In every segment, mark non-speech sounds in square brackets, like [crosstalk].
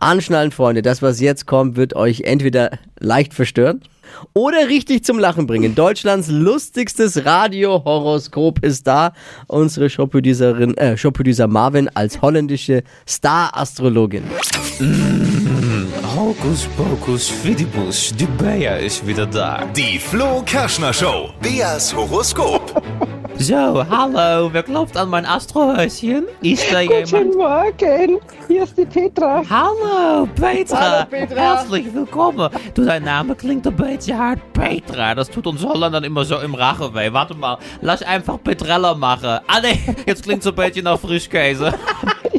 Anschnallen, Freunde. Das, was jetzt kommt, wird euch entweder leicht verstören oder richtig zum Lachen bringen. Deutschlands lustigstes Radiohoroskop ist da. Unsere Showproducerin, äh, Showproducer Marvin als holländische Star-Astrologin. Hokus pokus fidibus, die Bea ist wieder da. Die Flo Kerschner Show. Beas Horoskop. [laughs] So, hallo, wer klopft an mein Astrohäuschen? Da jemand? Guten Morgen, hier ist die Petra. Hallo, Petra. Hallo, Petra. Herzlich willkommen. Du, dein Name klingt ein bisschen hart. Petra, das tut uns Holländern immer so im Rache weh. Warte mal, lass einfach Petrella machen. Ah, nee, jetzt klingt so ein bisschen nach Frischkäse.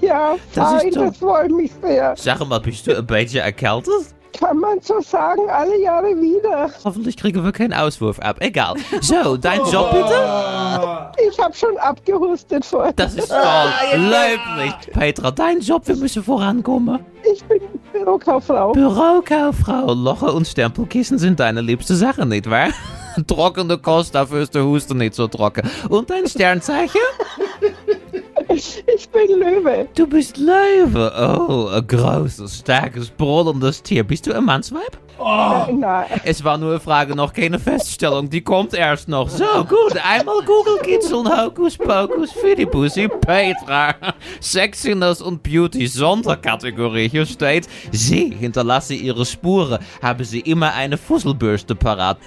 Ja, Das ist fein, das freut mich sehr. Sag mal, bist du ein bisschen erkältet? Kann man so sagen, alle Jahre wieder. Hoffentlich kriegen wir keinen Auswurf ab. Egal. So, dein Job bitte? Ich habe schon abgehustet vorher. Das ist [laughs] toll. Löblich. Petra, dein Job, wir müssen vorankommen. Ich bin Bürokauffrau. Bürokauffrau, Loche und Stempelkissen sind deine liebste Sache, nicht wahr? [laughs] Trockene Kost, dafür ist der Husten nicht so trocken. Und dein Sternzeichen? Ich bin Löwe. Du bist Löwe. Oh, ein großes, starkes, brüllendes Tier. Bist du ein Mannsweib? [laughs] Nein, nein. Es war nur eine Frage, noch keine Feststellung. Die kommt erst noch. So, gut. Einmal Google kitzeln, Hokus Pokus, Fidibussi, Petra. Sexiness und Beauty Sonderkategorie. Hier steht, sie hinterlasse ihre Spuren. Haben sie immer eine Fusselbürste parat.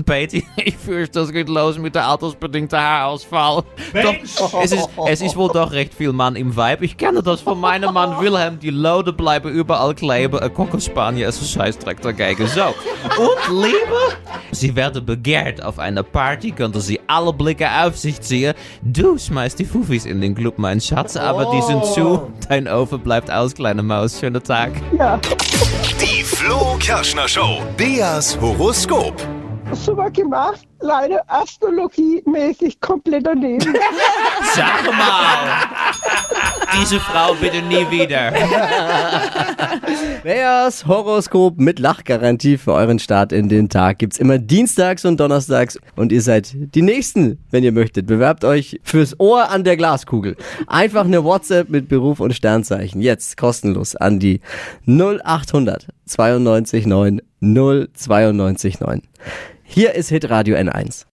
Betty, [laughs] ich fürchte, das geht los mit der altersbedingten Haarausfall. Doch, es ist, es ist wohl doch recht viel Mann im Vibe. Ich kenne das von meinem Mann Wilhelm. Die Lode bleiben überall kleben. Ein Cockerspanier ist ein Scheißdreck dagegen. So. Und Liebe? Sie werden begehrt. Auf einer Party könnte sie alle Blicke auf sich ziehen. Du schmeißt die Fufis in den Club, mein Schatz. Aber die sind zu. Dein Ofen bleibt aus, kleine Maus. Schönen Tag. Ja, Die Flo Kerschner Show. Beas Horoskop. super gemacht. Leider astrologiemäßig komplett daneben. Sag mal! Diese Frau bitte nie wieder. Beas Horoskop mit Lachgarantie für euren Start in den Tag gibt's immer dienstags und donnerstags und ihr seid die Nächsten, wenn ihr möchtet. Bewerbt euch fürs Ohr an der Glaskugel. Einfach eine WhatsApp mit Beruf und Sternzeichen. Jetzt kostenlos an die 0800 92 9 092 9. Hier ist Hitradio N1.